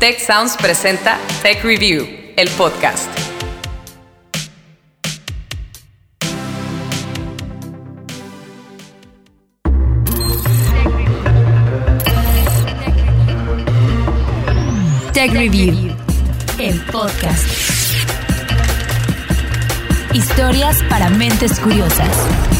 Tech Sounds presenta Tech Review, el podcast. Tech Review, el podcast. Historias para mentes curiosas.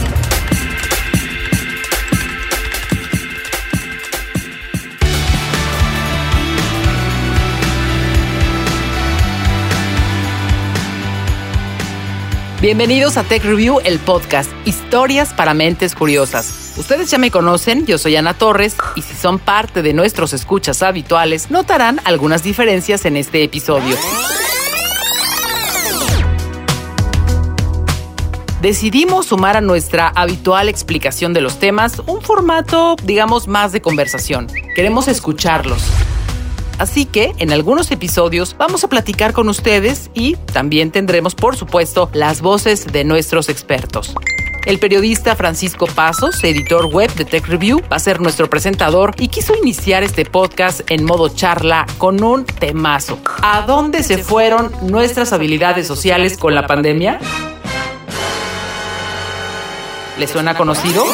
Bienvenidos a Tech Review, el podcast, historias para mentes curiosas. Ustedes ya me conocen, yo soy Ana Torres y si son parte de nuestros escuchas habituales, notarán algunas diferencias en este episodio. Decidimos sumar a nuestra habitual explicación de los temas un formato, digamos, más de conversación. Queremos escucharlos. Así que en algunos episodios vamos a platicar con ustedes y también tendremos, por supuesto, las voces de nuestros expertos. El periodista Francisco Pasos, editor web de Tech Review, va a ser nuestro presentador y quiso iniciar este podcast en modo charla con un temazo. ¿A dónde se fueron nuestras habilidades sociales con la pandemia? ¿Le suena conocido?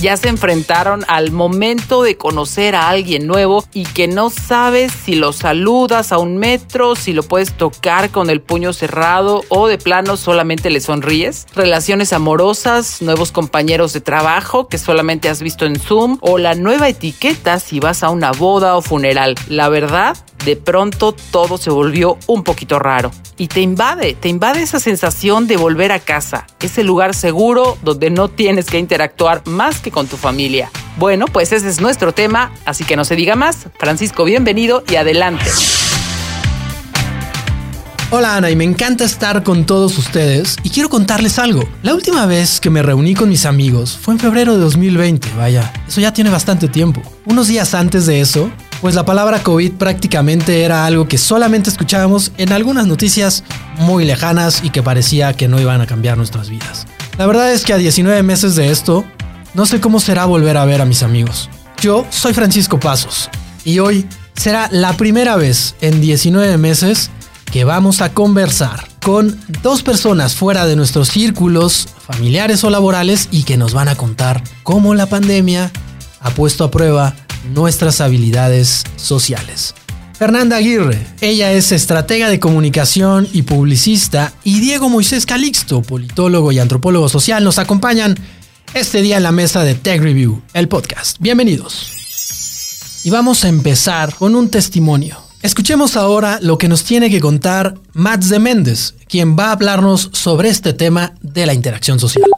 Ya se enfrentaron al momento de conocer a alguien nuevo y que no sabes si lo saludas a un metro, si lo puedes tocar con el puño cerrado o de plano solamente le sonríes. Relaciones amorosas, nuevos compañeros de trabajo que solamente has visto en Zoom o la nueva etiqueta si vas a una boda o funeral. La verdad, de pronto todo se volvió un poquito raro. Y te invade, te invade esa sensación de volver a casa, ese lugar seguro donde no tienes que interactuar más que con tu familia. Bueno, pues ese es nuestro tema, así que no se diga más. Francisco, bienvenido y adelante. Hola Ana y me encanta estar con todos ustedes y quiero contarles algo. La última vez que me reuní con mis amigos fue en febrero de 2020, vaya, eso ya tiene bastante tiempo. Unos días antes de eso, pues la palabra COVID prácticamente era algo que solamente escuchábamos en algunas noticias muy lejanas y que parecía que no iban a cambiar nuestras vidas. La verdad es que a 19 meses de esto, no sé cómo será volver a ver a mis amigos. Yo soy Francisco Pasos y hoy será la primera vez en 19 meses que vamos a conversar con dos personas fuera de nuestros círculos familiares o laborales y que nos van a contar cómo la pandemia ha puesto a prueba nuestras habilidades sociales. Fernanda Aguirre, ella es estratega de comunicación y publicista, y Diego Moisés Calixto, politólogo y antropólogo social, nos acompañan este día en la mesa de Tech Review, el podcast. Bienvenidos. Y vamos a empezar con un testimonio. Escuchemos ahora lo que nos tiene que contar Mats de Méndez, quien va a hablarnos sobre este tema de la interacción social.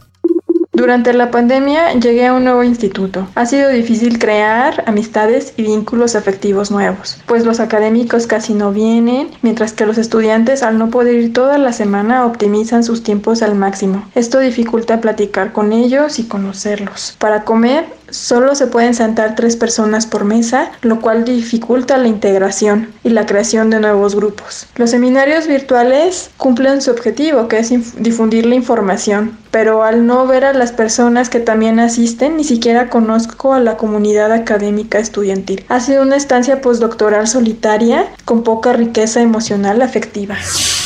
Durante la pandemia llegué a un nuevo instituto. Ha sido difícil crear amistades y vínculos afectivos nuevos, pues los académicos casi no vienen, mientras que los estudiantes al no poder ir toda la semana optimizan sus tiempos al máximo. Esto dificulta platicar con ellos y conocerlos. Para comer Solo se pueden sentar tres personas por mesa, lo cual dificulta la integración y la creación de nuevos grupos. Los seminarios virtuales cumplen su objetivo, que es difundir la información, pero al no ver a las personas que también asisten, ni siquiera conozco a la comunidad académica estudiantil. Ha sido una estancia postdoctoral solitaria con poca riqueza emocional afectiva.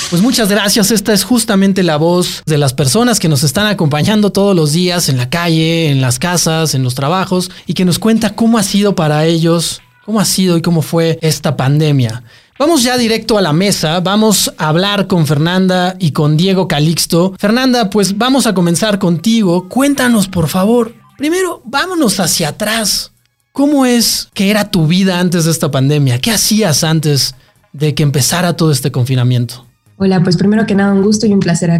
Pues muchas gracias. Esta es justamente la voz de las personas que nos están acompañando todos los días en la calle, en las casas, en los trabajos y que nos cuenta cómo ha sido para ellos, cómo ha sido y cómo fue esta pandemia. Vamos ya directo a la mesa, vamos a hablar con Fernanda y con Diego Calixto. Fernanda, pues vamos a comenzar contigo. Cuéntanos, por favor. Primero, vámonos hacia atrás. ¿Cómo es que era tu vida antes de esta pandemia? ¿Qué hacías antes de que empezara todo este confinamiento? Hola, pues primero que nada un gusto y un placer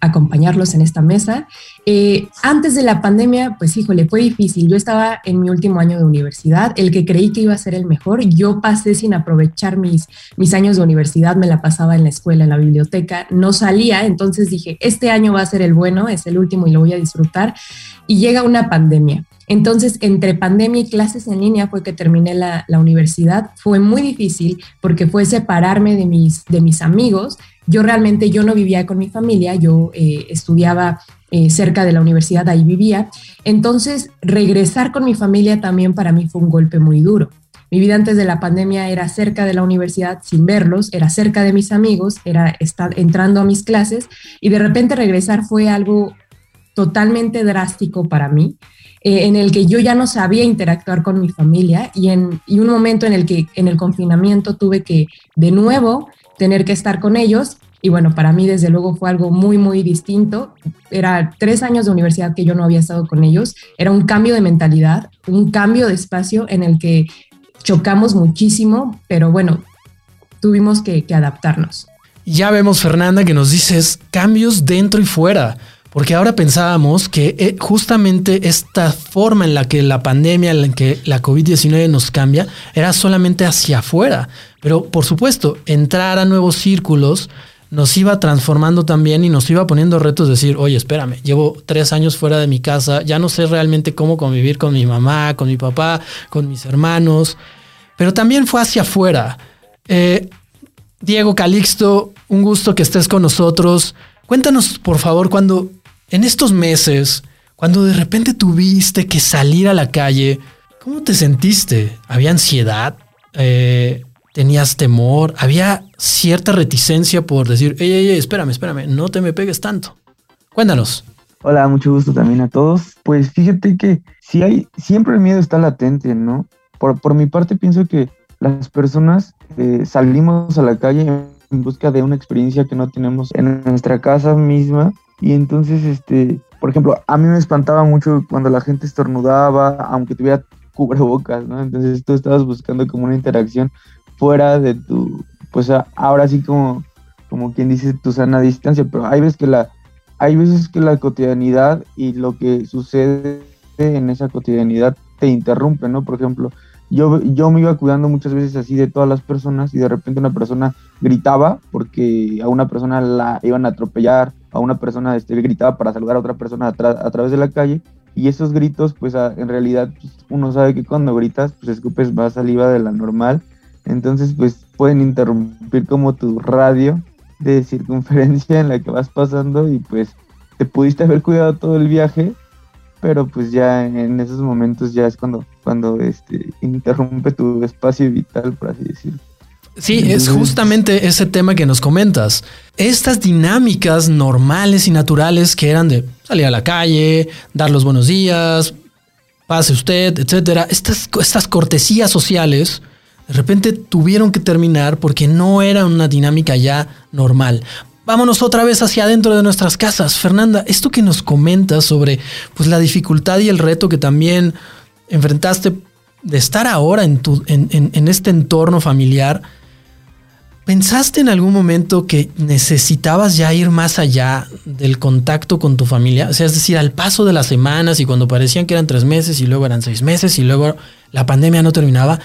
acompañarlos en esta mesa. Eh, antes de la pandemia, pues híjole, fue difícil. Yo estaba en mi último año de universidad, el que creí que iba a ser el mejor. Yo pasé sin aprovechar mis, mis años de universidad, me la pasaba en la escuela, en la biblioteca, no salía, entonces dije, este año va a ser el bueno, es el último y lo voy a disfrutar. Y llega una pandemia. Entonces, entre pandemia y clases en línea fue que terminé la, la, universidad. Fue muy difícil porque fue separarme de mis, de mis amigos yo realmente yo no vivía con mi familia, yo eh, estudiaba eh, cerca de la universidad, ahí vivía. Entonces, regresar con mi familia también para mí fue un golpe muy duro. Mi vida antes de la pandemia era cerca de la universidad sin verlos, era cerca de mis amigos, era estar entrando a mis clases y de repente regresar fue algo totalmente drástico para mí, eh, en el que yo ya no sabía interactuar con mi familia y en y un momento en el que en el confinamiento tuve que de nuevo tener que estar con ellos y bueno, para mí desde luego fue algo muy, muy distinto. Era tres años de universidad que yo no había estado con ellos. Era un cambio de mentalidad, un cambio de espacio en el que chocamos muchísimo, pero bueno, tuvimos que, que adaptarnos. Ya vemos, Fernanda, que nos dices cambios dentro y fuera. Porque ahora pensábamos que eh, justamente esta forma en la que la pandemia, en la que la COVID-19 nos cambia, era solamente hacia afuera. Pero por supuesto, entrar a nuevos círculos nos iba transformando también y nos iba poniendo retos de decir, oye, espérame, llevo tres años fuera de mi casa, ya no sé realmente cómo convivir con mi mamá, con mi papá, con mis hermanos, pero también fue hacia afuera. Eh, Diego Calixto, un gusto que estés con nosotros. Cuéntanos, por favor, cuando en estos meses, cuando de repente tuviste que salir a la calle, ¿cómo te sentiste? ¿Había ansiedad? Eh, ¿Tenías temor? ¿Había cierta reticencia por decir, ey, ey, ey, espérame, espérame, no te me pegues tanto? Cuéntanos. Hola, mucho gusto también a todos. Pues fíjate que si hay, siempre el miedo está latente, ¿no? Por, por mi parte pienso que las personas eh, salimos a la calle en busca de una experiencia que no tenemos en nuestra casa misma y entonces, este, por ejemplo, a mí me espantaba mucho cuando la gente estornudaba, aunque tuviera cubrebocas, ¿no? Entonces tú estabas buscando como una interacción fuera de tu, pues ahora sí como, como quien dice tu sana distancia, pero hay veces que la, hay veces que la cotidianidad y lo que sucede en esa cotidianidad te interrumpe, ¿no? Por ejemplo, yo, yo me iba cuidando muchas veces así de todas las personas y de repente una persona gritaba porque a una persona la iban a atropellar a una persona este, gritaba para saludar a otra persona a, través de la calle y esos gritos, pues en realidad pues, uno sabe que cuando gritas, pues escupes más saliva de la normal, entonces pues pueden interrumpir como tu radio de circunferencia en la que vas pasando y pues te pudiste haber cuidado todo el viaje, pero pues ya en esos momentos ya es cuando, cuando este, interrumpe tu espacio vital, por así decirlo. Sí, es justamente ese tema que nos comentas. Estas dinámicas normales y naturales que eran de salir a la calle, dar los buenos días, pase usted, etcétera, estas, estas cortesías sociales de repente tuvieron que terminar porque no era una dinámica ya normal. Vámonos otra vez hacia adentro de nuestras casas. Fernanda, esto que nos comentas sobre pues, la dificultad y el reto que también enfrentaste de estar ahora en, tu, en, en este entorno familiar, ¿Pensaste en algún momento que necesitabas ya ir más allá del contacto con tu familia? O sea, es decir, al paso de las semanas y cuando parecían que eran tres meses y luego eran seis meses y luego la pandemia no terminaba,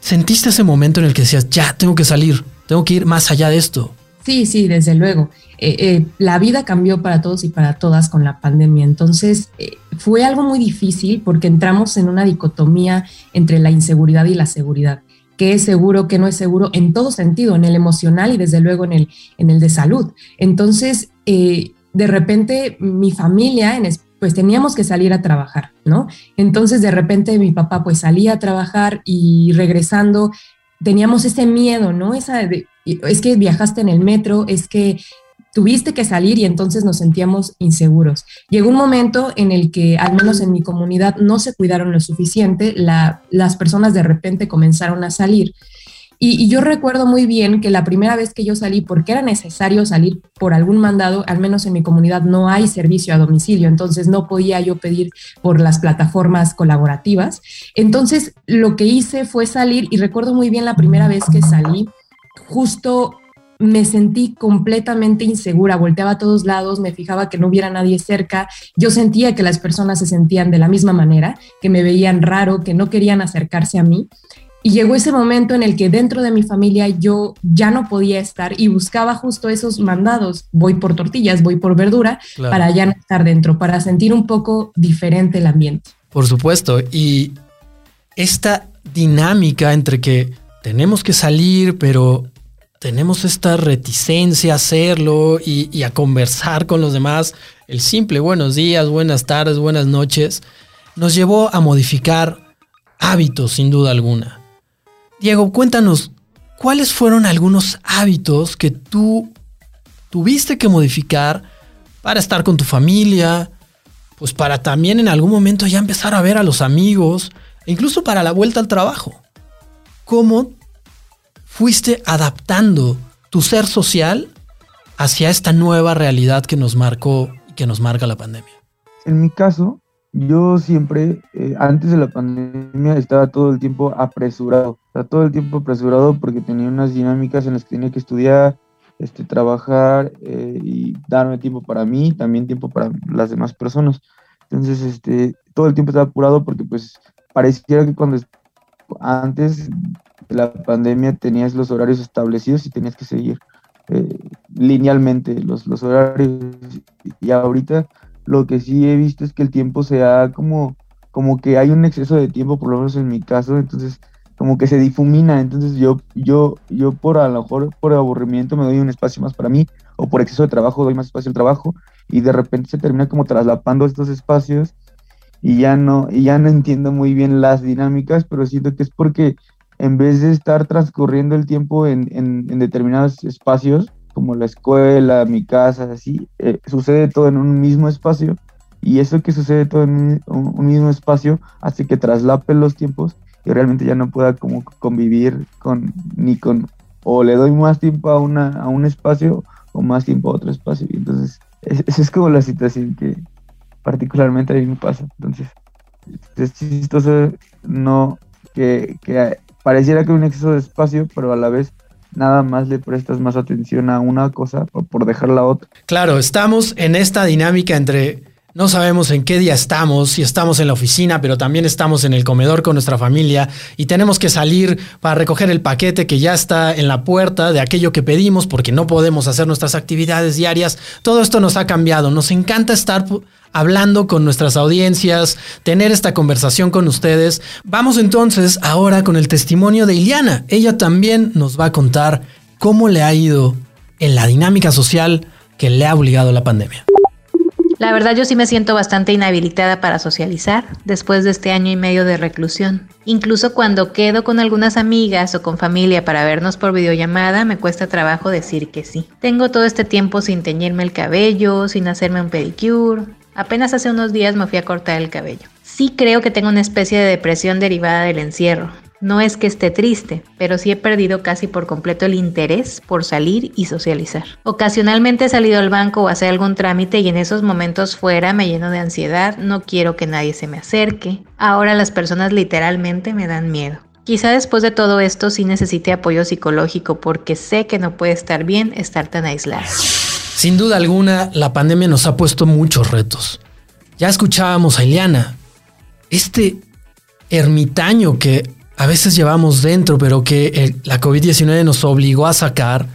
¿sentiste ese momento en el que decías, ya, tengo que salir, tengo que ir más allá de esto? Sí, sí, desde luego. Eh, eh, la vida cambió para todos y para todas con la pandemia. Entonces, eh, fue algo muy difícil porque entramos en una dicotomía entre la inseguridad y la seguridad qué es seguro, qué no es seguro, en todo sentido, en el emocional y desde luego en el, en el de salud. Entonces, eh, de repente mi familia, pues teníamos que salir a trabajar, ¿no? Entonces, de repente mi papá pues salía a trabajar y regresando teníamos ese miedo, ¿no? Esa es que viajaste en el metro, es que tuviste que salir y entonces nos sentíamos inseguros. Llegó un momento en el que, al menos en mi comunidad, no se cuidaron lo suficiente, las personas de repente comenzaron a salir. Y, yo recuerdo muy bien que la primera vez que yo salí, porque era necesario salir por algún mandado, al menos en mi comunidad no hay servicio a domicilio, entonces no podía yo pedir por las plataformas colaborativas. Entonces lo que hice fue salir y recuerdo muy bien la primera vez que salí, justo me sentí completamente insegura, volteaba a todos lados, me fijaba que no hubiera nadie cerca, yo sentía que las personas se sentían de la misma manera, que me veían raro, que no querían acercarse a mí. Y llegó ese momento en el que dentro de mi familia yo ya no podía estar y buscaba justo esos mandados, voy por tortillas, voy por verdura, para ya no estar dentro, para sentir un poco diferente el ambiente. Por supuesto, y esta dinámica entre que tenemos que salir, pero tenemos esta reticencia a hacerlo y, a conversar con los demás, el simple buenos días, buenas tardes, buenas noches, nos llevó a modificar hábitos sin duda alguna. Diego, cuéntanos, ¿cuáles fueron algunos hábitos que tú tuviste que modificar para estar con tu familia, pues para también en algún momento ya empezar a ver a los amigos, incluso para la vuelta al trabajo? ¿Cómo fuiste adaptando tu ser social hacia esta nueva realidad que nos marcó y que nos marca la pandemia? En mi caso, yo siempre, eh, antes de la pandemia, estaba todo el tiempo apresurado. Estaba todo el tiempo apresurado porque tenía unas dinámicas en las que tenía que estudiar, este, trabajar eh, y darme tiempo para mí, también tiempo para las demás personas. Entonces, este, todo el tiempo estaba apurado porque pues pareciera que cuando antes la pandemia tenías los horarios establecidos y tenías que seguir eh, linealmente los, los horarios. Y ahorita lo que sí he visto es que el tiempo se ha como, como que hay un exceso de tiempo, por lo menos en mi caso, entonces como que se difumina, entonces yo, yo, yo por a lo mejor por aburrimiento me doy un espacio más para mí, o por exceso de trabajo doy más espacio al trabajo, y de repente se termina como traslapando estos espacios, y ya no, y ya no entiendo muy bien las dinámicas, pero siento que es porque en vez de estar transcurriendo el tiempo en, en, en determinados espacios, como la escuela, mi casa, así, eh, sucede todo en un mismo espacio y eso que sucede todo en un, mismo espacio hace que traslape los tiempos y realmente ya no pueda como convivir con ni con o le doy más tiempo a una a un espacio o más tiempo a otro espacio. Entonces esa es como la situación que particularmente a mí me pasa. Entonces es chistoso no que, que pareciera que hay un exceso de espacio pero a la vez nada más le prestas más atención a una cosa por dejar la otra. Claro, estamos en esta dinámica entre no sabemos en qué día estamos, si estamos en la oficina, pero también estamos en el comedor con nuestra familia y tenemos que salir para recoger el paquete que ya está en la puerta de aquello que pedimos porque no podemos hacer nuestras actividades diarias. Todo esto nos ha cambiado. Nos encanta estar hablando con nuestras audiencias, tener esta conversación con ustedes. Vamos entonces ahora con el testimonio de Iliana. Ella también nos va a contar cómo le ha ido en la dinámica social que le ha obligado la pandemia. La verdad yo sí me siento bastante inhabilitada para socializar después de este año y medio de reclusión. Incluso cuando quedo con algunas amigas o con familia para vernos por videollamada, me cuesta trabajo decir que sí. Tengo todo este tiempo sin teñirme el cabello, sin hacerme un pedicure. Apenas hace unos días me fui a cortar el cabello. Sí creo que tengo una especie de depresión derivada del encierro. No es que esté triste, pero sí he perdido casi por completo el interés por salir y socializar. Ocasionalmente he salido al banco o hacer algún trámite y en esos momentos fuera me lleno de ansiedad, no quiero que nadie se me acerque. Ahora las personas literalmente me dan miedo. Quizá después de todo esto sí necesite apoyo psicológico porque sé que no puede estar bien estar tan aislado. Sin duda alguna, la pandemia nos ha puesto muchos retos. Ya escuchábamos a Eliana, este ermitaño que a veces llevamos dentro, pero que la COVID-19 nos obligó a sacar,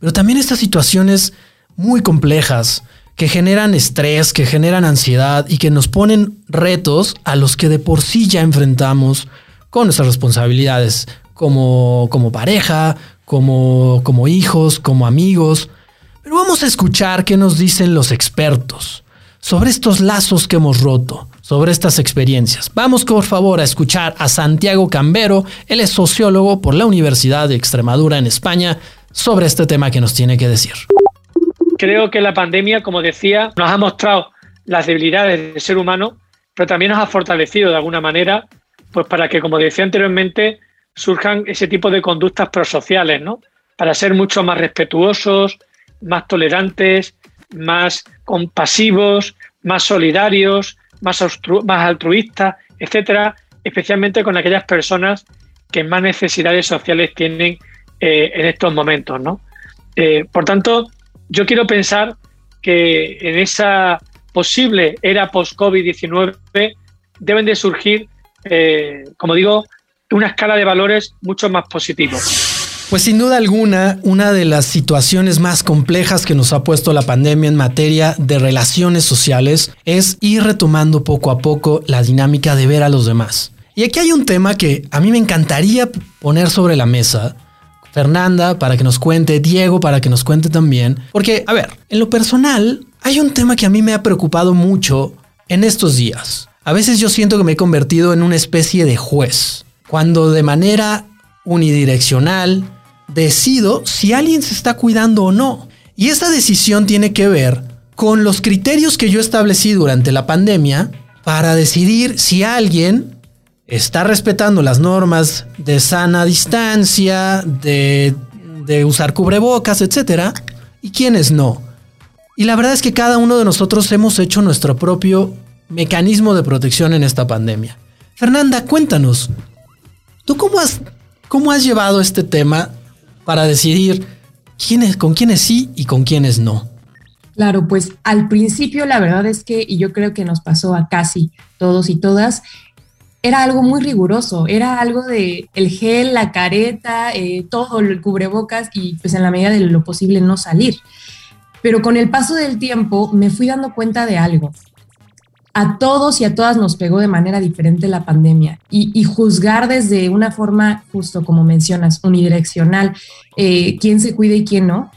pero también estas situaciones muy complejas que generan estrés, que generan ansiedad y que nos ponen retos a los que de por sí ya enfrentamos con nuestras responsabilidades como, como pareja, como, como hijos, como amigos. Pero vamos a escuchar qué nos dicen los expertos sobre estos lazos que hemos roto, sobre estas experiencias. Vamos por favor a escuchar a Santiago Cambero, él es sociólogo por la Universidad de Extremadura en España, sobre este tema que nos tiene que decir. Creo que la pandemia, como decía, nos ha mostrado las debilidades del ser humano, pero también nos ha fortalecido de alguna manera, pues para que, como decía anteriormente, surjan ese tipo de conductas prosociales, ¿no? Para ser mucho más respetuosos, más tolerantes, más compasivos, más solidarios, más, más altruistas, etcétera, especialmente con aquellas personas que más necesidades sociales tienen eh, en estos momentos, ¿no? Eh, por tanto, yo quiero pensar que en esa posible era post-COVID-19 deben de surgir, eh, como digo, una escala de valores mucho más positivos. Pues sin duda alguna, una de las situaciones más complejas que nos ha puesto la pandemia en materia de relaciones sociales es ir retomando poco a poco la dinámica de ver a los demás. Y aquí hay un tema que a mí me encantaría poner sobre la mesa Fernanda para que nos cuente, Diego para que nos cuente también. Porque, a ver, en lo personal, hay un tema que a mí me ha preocupado mucho en estos días. A veces yo siento que me he convertido en una especie de juez, cuando de manera unidireccional decido si alguien se está cuidando o no. Y esta decisión tiene que ver con los criterios que yo establecí durante la pandemia para decidir si alguien está respetando las normas de sana distancia, de, usar cubrebocas, etcétera, y quiénes no. Y la verdad es que cada uno de nosotros hemos hecho nuestro propio mecanismo de protección en esta pandemia. Fernanda, cuéntanos, ¿tú cómo has, cómo has llevado este tema para decidir quiénes, con quiénes sí y con quiénes no? Claro, pues al principio la verdad es que, y yo creo que nos pasó a casi todos y todas, era algo muy riguroso, era algo de el gel, la careta, eh, todo el cubrebocas y pues en la medida de lo posible no salir. Pero con el paso del tiempo me fui dando cuenta de algo. A todos y a todas nos pegó de manera diferente la pandemia y, juzgar desde una forma, justo como mencionas, unidireccional, eh, quién se cuida y quién no,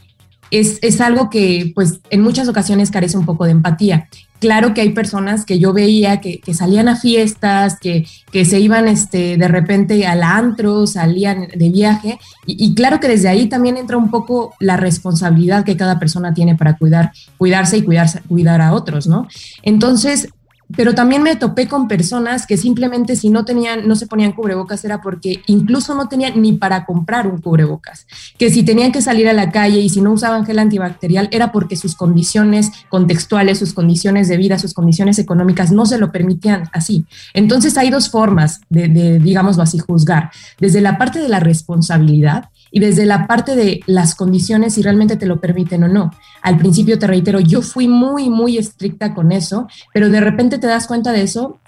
es, es, algo que pues en muchas ocasiones carece un poco de empatía claro que hay personas que yo veía que, salían a fiestas, que, se iban este, de repente al antro, salían de viaje, y, claro que desde ahí también entra un poco la responsabilidad que cada persona tiene para cuidar, cuidarse y cuidarse, cuidar a otros, ¿no? Entonces, pero también me topé con personas que simplemente si no tenían, no se ponían cubrebocas era porque incluso no tenían ni para comprar un cubrebocas, que si tenían que salir a la calle y si no usaban gel antibacterial era porque sus condiciones contextuales, sus condiciones de vida, sus condiciones económicas no se lo permitían así. Entonces hay dos formas de, de digámoslo así, juzgar. Desde la parte de la responsabilidad, y desde la parte de las condiciones, si realmente te lo permiten o no. Al principio, te reitero, yo fui muy, muy estricta con eso, pero de repente te das cuenta de eso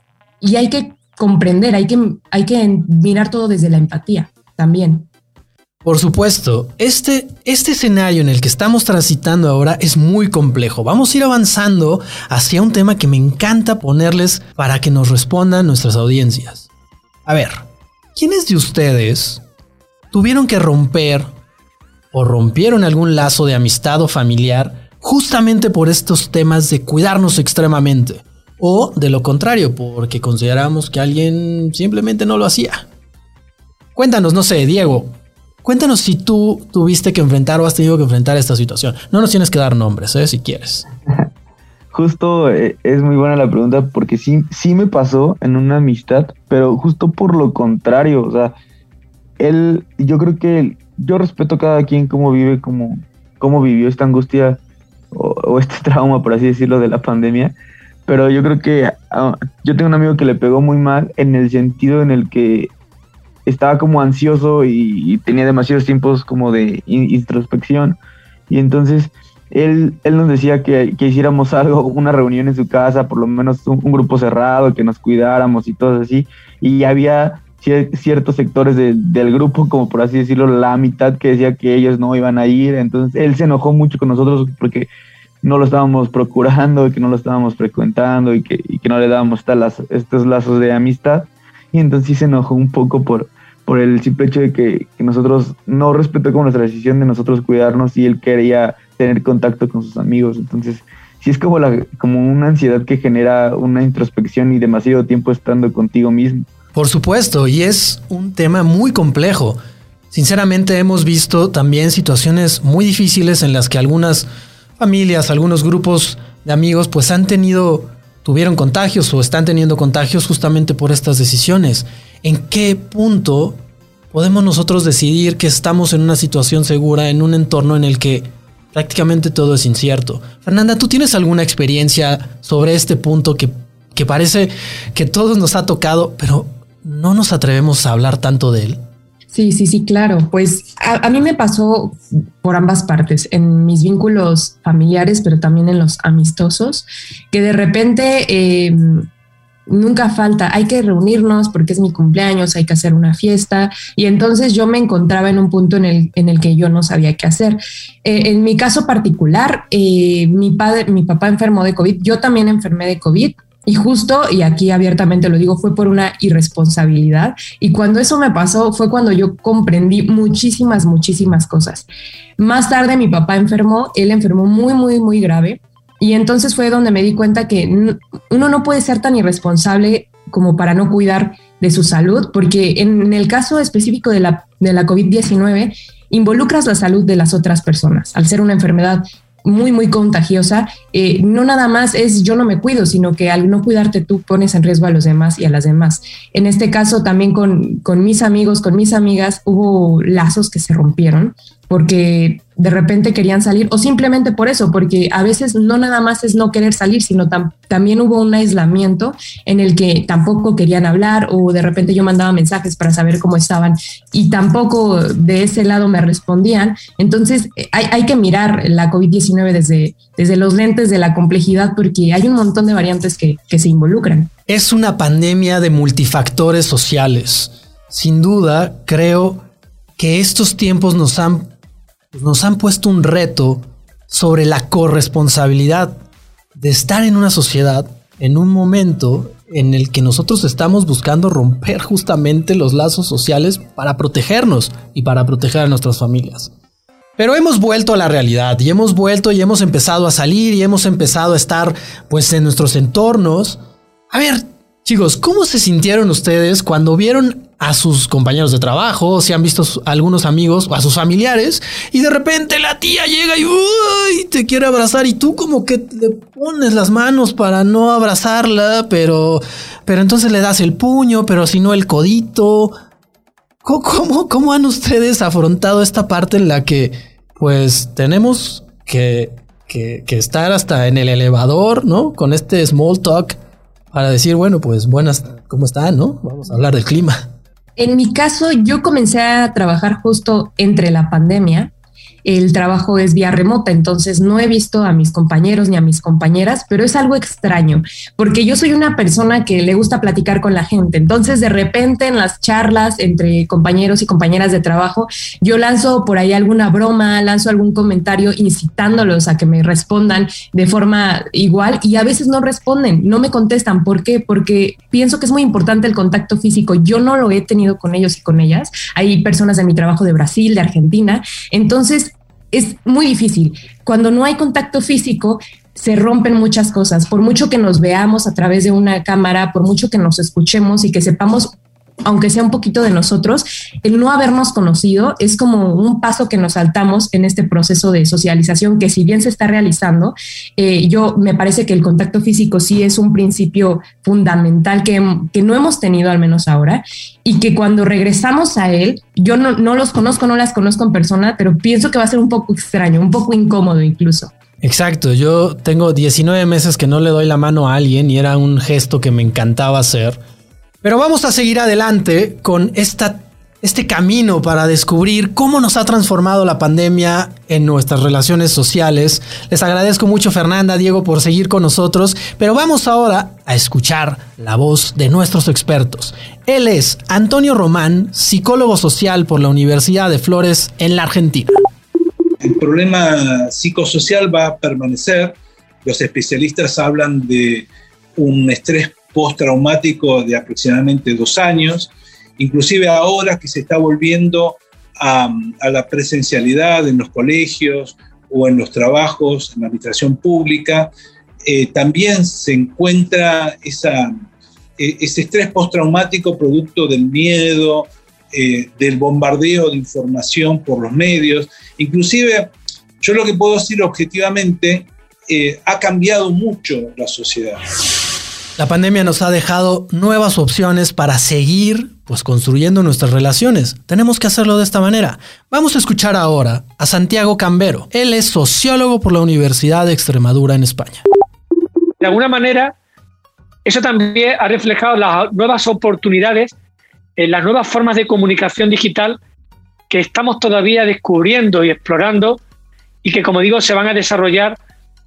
y hay que comprender, hay que, hay que mirar todo desde la empatía también. Por supuesto, este, este escenario en el que estamos transitando ahora es muy complejo. Vamos a ir avanzando hacia un tema que me encanta ponerles para que nos respondan nuestras audiencias. A ver, ¿quiénes de ustedes tuvieron que romper o rompieron algún lazo de amistad o familiar justamente por estos temas de cuidarnos extremadamente. O de lo contrario, porque consideramos que alguien simplemente no lo hacía. Cuéntanos, no sé, Diego, cuéntanos si tú tuviste que enfrentar o has tenido que enfrentar esta situación. No nos tienes que dar nombres, ¿eh? si quieres. Justo eh, es muy buena la pregunta porque sí, sí me pasó en una amistad, pero justo por lo contrario, o sea, él, yo creo que yo respeto a cada quien cómo vive, cómo, cómo vivió esta angustia o, este trauma, por así decirlo, de la pandemia. Pero yo creo que ah, yo tengo un amigo que le pegó muy mal en el sentido en el que estaba como ansioso y, tenía demasiados tiempos como de introspección. Y entonces él, él nos decía que, que, hiciéramos algo, una reunión en su casa, por lo menos un, un, grupo cerrado, que nos cuidáramos y todo así. Y había ciertos sectores del grupo, como por así decirlo, la mitad que decía que ellos no iban a ir. Entonces él se enojó mucho con nosotros porque no lo estábamos procurando, y que no lo estábamos frecuentando y que, que no le dábamos estos lazos de amistad. Y entonces sí se enojó un poco por, por el simple hecho de que, nosotros no respetó como nuestra decisión de nosotros cuidarnos y él quería tener contacto con sus amigos. Entonces sí es como, la, como una ansiedad que genera una introspección y demasiado tiempo estando contigo mismo. Por supuesto, y es un tema muy complejo. Sinceramente hemos visto también situaciones muy difíciles en las que algunas familias, algunos grupos de amigos pues han tenido, tuvieron contagios o están teniendo contagios justamente por estas decisiones. ¿En qué punto podemos nosotros decidir que estamos en una situación segura, en un entorno en el que prácticamente todo es incierto? Fernanda, ¿tú tienes alguna experiencia sobre este punto que, que parece que todos nos ha tocado, pero no nos atrevemos a hablar tanto de él. Sí, sí, sí, claro. Pues a, mí me pasó por ambas partes, en mis vínculos familiares, pero también en los amistosos, que de repente em, nunca falta, hay que reunirnos porque es mi cumpleaños, hay que hacer una fiesta. Y entonces yo me encontraba en un punto en el, en el que yo no sabía qué hacer. Eh, en mi caso particular, eh, mi, padre, mi papá enfermó de COVID, yo también enfermé de COVID Y justo, y aquí abiertamente lo digo, fue por una irresponsabilidad. Y cuando eso me pasó fue cuando yo comprendí muchísimas, muchísimas cosas. Más tarde mi papá enfermó, él enfermó muy, muy, muy grave. Y entonces fue donde me di cuenta que uno no puede ser tan irresponsable como para no cuidar de su salud, porque en el caso específico de la, de la COVID-19, involucras la salud de las otras personas. Al ser una enfermedad muy, muy contagiosa, eh, no nada más es yo no me cuido, sino que al no cuidarte tú pones en riesgo a los demás y a las demás. En este caso también con, con mis amigos, con mis amigas, hubo lazos que se rompieron porque de repente querían salir o simplemente por eso, porque a veces no nada más es no querer salir, sino también hubo un aislamiento en el que tampoco querían hablar o de repente yo mandaba mensajes para saber cómo estaban y tampoco de ese lado me respondían. Entonces hay, hay que mirar la COVID-19 desde, desde los lentes de la complejidad porque hay un montón de variantes que, que se involucran. Es una pandemia de multifactores sociales. Sin duda, creo que estos tiempos nos han pues, nos han puesto un reto sobre la corresponsabilidad de estar en una sociedad en un momento en el que nosotros estamos buscando romper justamente los lazos sociales para protegernos y para proteger a nuestras familias. Pero hemos vuelto a la realidad y hemos vuelto y hemos empezado a salir y hemos empezado a estar pues en nuestros entornos. A ver, chicos, ¿cómo se sintieron ustedes cuando vieron a sus compañeros de trabajo, si han visto algunos amigos o a sus familiares, y de repente la tía llega y te quiere abrazar y tú como que le pones las manos para no abrazarla, pero, pero entonces le das el puño, pero si no el codito. ¿Cómo, cómo han ustedes afrontado esta parte en la que pues tenemos que, que, que estar hasta en el elevador, ¿no? Con este small talk para decir, bueno, pues buenas, ¿cómo están? ¿No? Vamos a hablar del clima. En mi caso, yo comencé a trabajar justo entre la pandemia el trabajo es vía remota, entonces no he visto a mis compañeros ni a mis compañeras, pero es algo extraño, porque yo soy una persona que le gusta platicar con la gente, entonces de repente en las charlas entre compañeros y compañeras de trabajo, yo lanzo por ahí alguna broma, lanzo algún comentario incitándolos a que me respondan de forma igual y a veces no responden, no me contestan. ¿Por qué? Porque pienso que es muy importante el contacto físico. Yo no lo he tenido con ellos y con ellas. Hay personas de mi trabajo de Brasil, de Argentina. Entonces, es muy difícil. Cuando no hay contacto físico, se rompen muchas cosas. Por mucho que nos veamos a través de una cámara, por mucho que nos escuchemos y que sepamos aunque sea un poquito de nosotros, el no habernos conocido es como un paso que nos saltamos en este proceso de socialización que si bien se está realizando, eh, yo me parece que el contacto físico sí es un principio fundamental que, que, no hemos tenido al menos ahora y que cuando regresamos a él, yo no, no los conozco, no las conozco en persona, pero pienso que va a ser un poco extraño, un poco incómodo incluso. Exacto, yo tengo 19 meses que no le doy la mano a alguien y era un gesto que me encantaba hacer pero vamos a seguir adelante con este camino para descubrir cómo nos ha transformado la pandemia en nuestras relaciones sociales. Les agradezco mucho Fernanda, Diego, por seguir con nosotros, pero vamos ahora a escuchar la voz de nuestros expertos. Él es Antonio Román, psicólogo social por la Universidad de Flores en la Argentina. El problema psicosocial va a permanecer. Los especialistas hablan de un estrés postraumático de aproximadamente dos años, inclusive ahora que se está volviendo a, la presencialidad en los colegios o en los trabajos, en la administración pública, eh, también se encuentra esa, e, ese estrés postraumático producto del miedo, eh, del bombardeo de información por los medios. Inclusive, yo lo que puedo decir objetivamente, eh, ha cambiado mucho la sociedad. La pandemia nos ha dejado nuevas opciones para seguir pues construyendo nuestras relaciones. Tenemos que hacerlo de esta manera. Vamos a escuchar ahora a Santiago Cambero. Él es sociólogo por la Universidad de Extremadura en España. De alguna manera, eso también ha reflejado las nuevas oportunidades, en las nuevas formas de comunicación digital que estamos todavía descubriendo y explorando y que, como digo, se van a desarrollar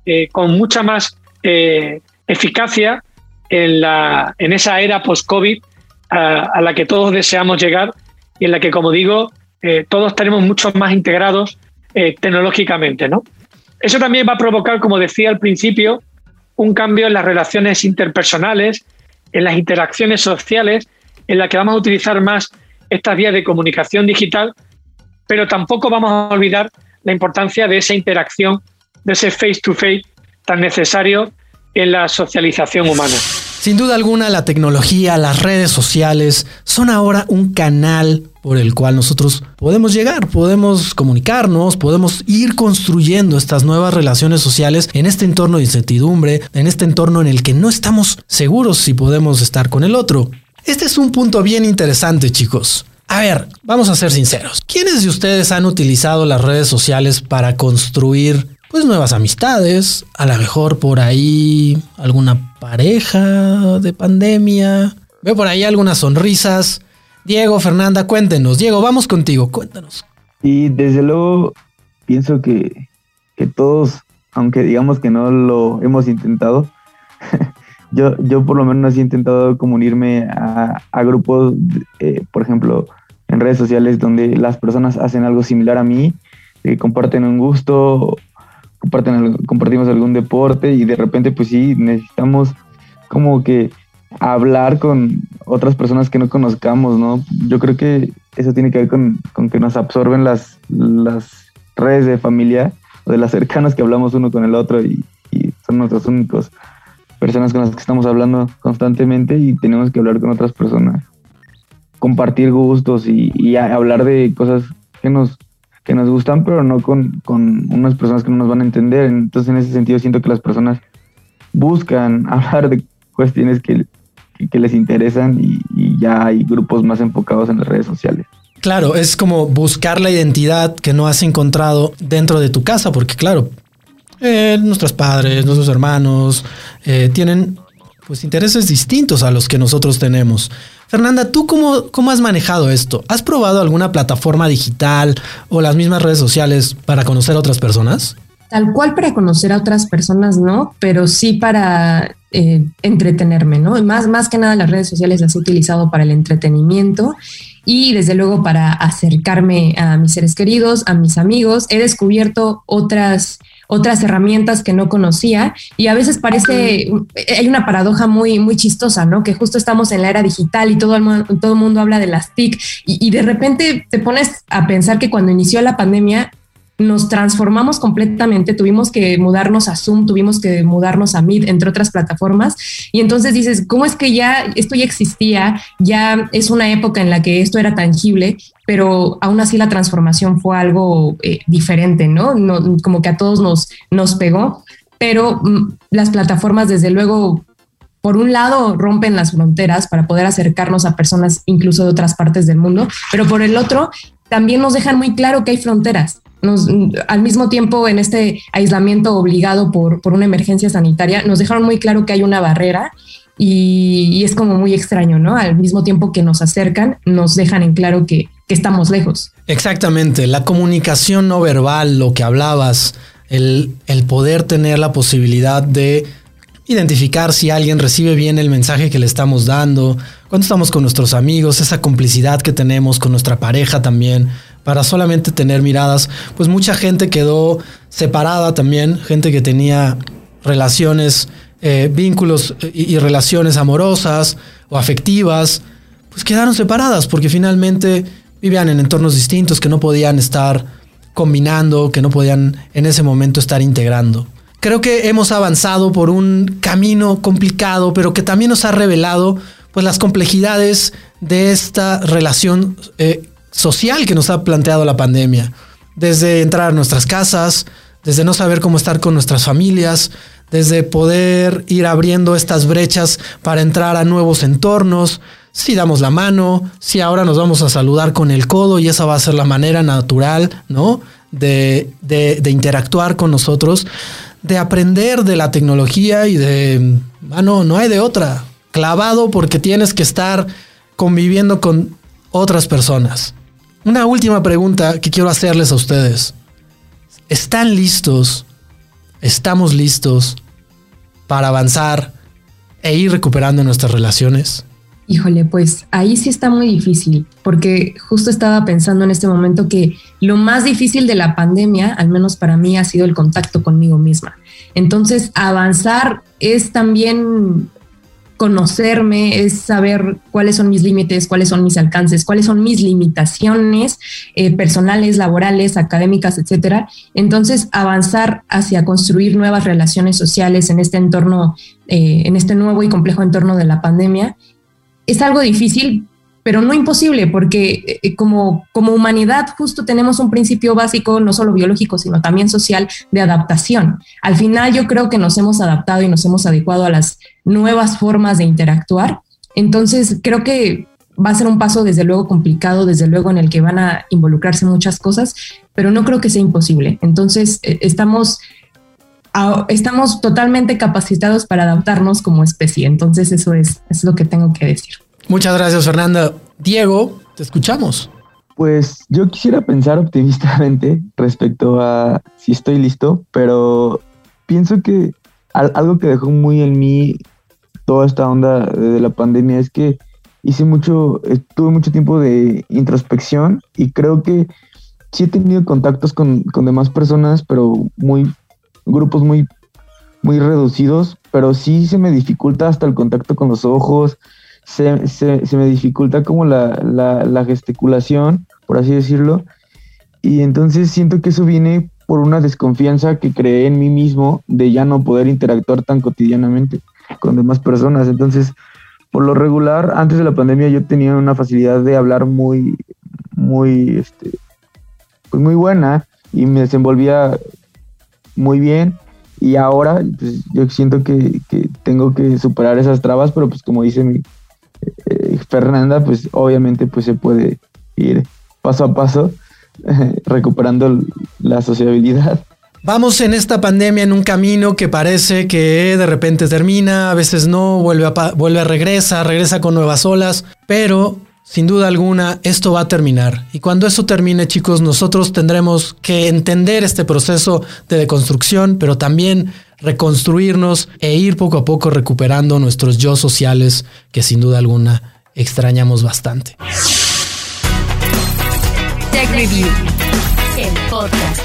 eh, con mucha más eh, eficacia en, la, en esa era post-COVID a, la que todos deseamos llegar y en la que, como digo, eh, todos tenemos mucho más integrados eh, tecnológicamente. ¿no? Eso también va a provocar, como decía al principio, un cambio en las relaciones interpersonales, en las interacciones sociales, en la que vamos a utilizar más estas vías de comunicación digital, pero tampoco vamos a olvidar la importancia de esa interacción, de ese face to face tan necesario en la socialización humana. Sin duda alguna, la tecnología, las redes sociales son ahora un canal por el cual nosotros podemos llegar, podemos comunicarnos, podemos ir construyendo estas nuevas relaciones sociales en este entorno de incertidumbre, en este entorno en el que no estamos seguros si podemos estar con el otro. Este es un punto bien interesante, chicos. A ver, vamos a ser sinceros. ¿Quiénes de ustedes han utilizado las redes sociales para construir pues nuevas amistades, a lo mejor por ahí alguna pareja de pandemia. Veo por ahí algunas sonrisas. Diego, Fernanda, cuéntenos. Diego, vamos contigo, cuéntanos. Y desde luego pienso que, que todos, aunque digamos que no lo hemos intentado, yo, yo por lo menos he intentado comunirme a, a grupos, eh, por ejemplo, en redes sociales donde las personas hacen algo similar a mí, eh, comparten un gusto comparten, compartimos algún deporte y de repente pues sí, necesitamos como que hablar con otras personas que no conozcamos, ¿no? Yo creo que eso tiene que ver con, que nos absorben las, las redes de familia o de las cercanas que hablamos uno con el otro y, son nuestros únicos personas con las que estamos hablando constantemente y tenemos que hablar con otras personas, compartir gustos y, y hablar de cosas que nos que nos gustan, pero no con, con unas personas que no nos van a entender. Entonces, en ese sentido, siento que las personas buscan hablar de cuestiones que, que les interesan y, ya hay grupos más enfocados en las redes sociales. Claro, es como buscar la identidad que no has encontrado dentro de tu casa, porque claro, eh, nuestros padres, nuestros hermanos eh, tienen pues intereses distintos a los que nosotros tenemos. Fernanda, ¿tú cómo, cómo has manejado esto? ¿Has probado alguna plataforma digital o las mismas redes sociales para conocer a otras personas? Tal cual para conocer a otras personas, no, pero sí para eh, entretenerme, ¿no? Más, más que nada las redes sociales las he utilizado para el entretenimiento y desde luego para acercarme a mis seres queridos, a mis amigos. He descubierto otras otras herramientas que no conocía y a veces parece, hay una paradoja muy, muy chistosa, ¿no? Que justo estamos en la era digital y todo el, mundo, todo el mundo habla de las TIC y, y de repente te pones a pensar que cuando inició la pandemia nos transformamos completamente, tuvimos que mudarnos a Zoom, tuvimos que mudarnos a Meet, entre otras plataformas, y entonces dices, ¿cómo es que ya esto ya existía? Ya es una época en la que esto era tangible, pero aún así la transformación fue algo eh, diferente, ¿no? ¿no? Como que a todos nos, nos pegó, pero mm, las plataformas desde luego por un lado rompen las fronteras para poder acercarnos a personas incluso de otras partes del mundo, pero por el otro también nos dejan muy claro que hay fronteras nos, al mismo tiempo, en este aislamiento obligado por, por, una emergencia sanitaria, nos dejaron muy claro que hay una barrera y, es como muy extraño, ¿no? Al mismo tiempo que nos acercan, nos dejan en claro que, que estamos lejos. Exactamente, la comunicación no verbal, lo que hablabas, el, el poder tener la posibilidad de identificar si alguien recibe bien el mensaje que le estamos dando, cuando estamos con nuestros amigos, esa complicidad que tenemos con nuestra pareja también, para solamente tener miradas, pues mucha gente quedó separada también, gente que tenía relaciones, eh, vínculos eh, y, relaciones amorosas o afectivas, pues quedaron separadas porque finalmente vivían en entornos distintos que no podían estar combinando, que no podían en ese momento estar integrando. Creo que hemos avanzado por un camino complicado, pero que también nos ha revelado pues las complejidades de esta relación eh, social que nos ha planteado la pandemia. Desde entrar a nuestras casas, desde no saber cómo estar con nuestras familias, desde poder ir abriendo estas brechas para entrar a nuevos entornos, si damos la mano, si ahora nos vamos a saludar con el codo y esa va a ser la manera natural, ¿no? De, de, interactuar con nosotros, de aprender de la tecnología y de, mano, no hay de otra, clavado porque tienes que estar conviviendo con otras personas. Una última pregunta que quiero hacerles a ustedes. ¿Están listos? ¿Estamos listos para avanzar e ir recuperando nuestras relaciones? Híjole, pues ahí sí está muy difícil, porque justo estaba pensando en este momento que lo más difícil de la pandemia, al menos para mí, ha sido el contacto conmigo misma. Entonces, avanzar es también conocerme, es saber cuáles son mis límites, cuáles son mis alcances, cuáles son mis limitaciones eh, personales, laborales, académicas, etcétera. Entonces, avanzar hacia construir nuevas relaciones sociales en este entorno, eh, en este nuevo y complejo entorno de la pandemia, es algo difícil, pero no imposible, porque eh, como, como humanidad justo tenemos un principio básico, no solo biológico, sino también social, de adaptación. Al final yo creo que nos hemos adaptado y nos hemos adecuado a las nuevas formas de interactuar. Entonces creo que va a ser un paso desde luego complicado, desde luego en el que van a involucrarse muchas cosas, pero no creo que sea imposible. Entonces eh, estamos estamos totalmente capacitados para adaptarnos como especie. Entonces eso es, es lo que tengo que decir. Muchas gracias, Fernanda. Diego, te escuchamos. Pues yo quisiera pensar optimistamente respecto a si estoy listo, pero pienso que algo que dejó muy en mí toda esta onda de la pandemia es que hice mucho, eh, tuve mucho tiempo de introspección y creo que sí he tenido contactos con, con demás personas, pero muy grupos muy, muy reducidos, pero sí se me dificulta hasta el contacto con los ojos, se, se, se me dificulta como la, la, la, gesticulación, por así decirlo, y entonces siento que eso viene por una desconfianza que creé en mí mismo de ya no poder interactuar tan cotidianamente con demás personas. Entonces, por lo regular, antes de la pandemia yo tenía una facilidad de hablar muy, muy, este, pues muy buena y me desenvolvía muy bien y ahora pues, yo siento que, tengo que superar esas trabas, pero pues como dice mi eh, Fernanda, pues obviamente pues se puede ir paso a paso recuperando la sociabilidad. Vamos en esta pandemia en un camino que parece que de repente termina, a veces no, vuelve a, vuelve regresa, regresa con nuevas olas, pero sin duda alguna, esto va a terminar. Y cuando eso termine, chicos, nosotros tendremos que entender este proceso de deconstrucción, pero también reconstruirnos e ir poco a poco recuperando nuestros yo sociales que sin duda alguna extrañamos bastante. Tech Review, el podcast.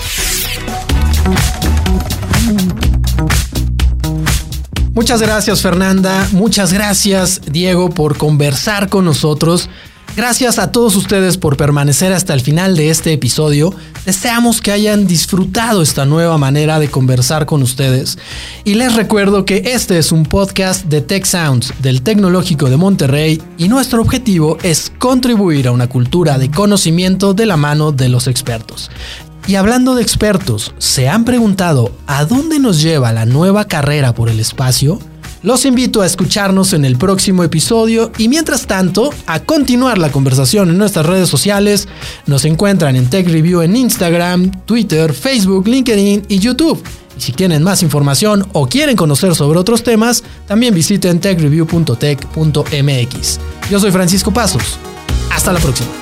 Muchas gracias Fernanda, muchas gracias Diego por conversar con nosotros. Gracias a todos ustedes por permanecer hasta el final de este episodio. Deseamos que hayan disfrutado esta nueva manera de conversar con ustedes. Y les recuerdo que este es un podcast de Tech Sounds del Tecnológico de Monterrey y nuestro objetivo es contribuir a una cultura de conocimiento de la mano de los expertos. Y hablando de expertos, ¿se han preguntado a dónde nos lleva la nueva carrera por el espacio? Los invito a escucharnos en el próximo episodio y mientras tanto a continuar la conversación en nuestras redes sociales. Nos encuentran en Tech Review en Instagram, Twitter, Facebook, LinkedIn y YouTube. Y si tienen más información o quieren conocer sobre otros temas, también visiten techreview.tech.mx. Yo soy Francisco Pasos. Hasta la próxima.